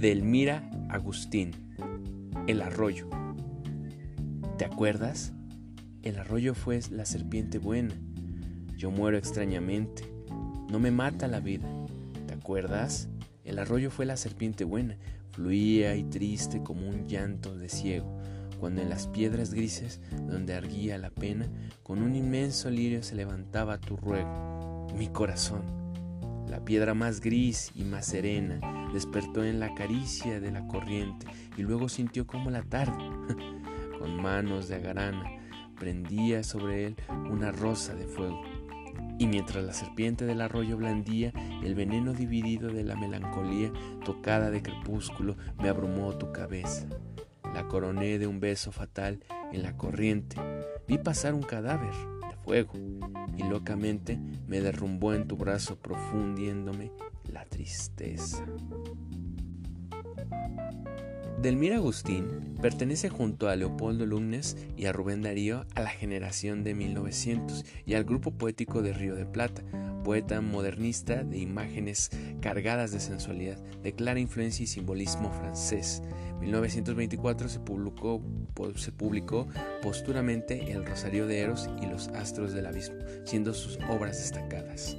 Delmira Agustín. El arroyo. ¿Te acuerdas? El arroyo fue la serpiente buena. Yo muero extrañamente. No me mata la vida. ¿Te acuerdas? El arroyo fue la serpiente buena. Fluía y triste como un llanto de ciego, cuando en las piedras grises, donde arguía la pena, con un inmenso lirio se levantaba tu ruego, mi corazón. La piedra más gris y más serena despertó en la caricia de la corriente y luego sintió como la tarde, con manos de agarana, prendía sobre él una rosa de fuego. Y mientras la serpiente del arroyo blandía, el veneno dividido de la melancolía tocada de crepúsculo me abrumó tu cabeza. La coroné de un beso fatal en la corriente. Vi pasar un cadáver de fuego y locamente me derrumbó en tu brazo profundiéndome la tristeza. Delmira Agustín pertenece junto a Leopoldo Lumnes y a Rubén Darío a la generación de 1900 y al grupo poético de Río de Plata, poeta modernista de imágenes cargadas de sensualidad, de clara influencia y simbolismo francés. 1924 se publicó, se posturamente El Rosario de Eros y Los Astros del Abismo, siendo sus obras destacadas.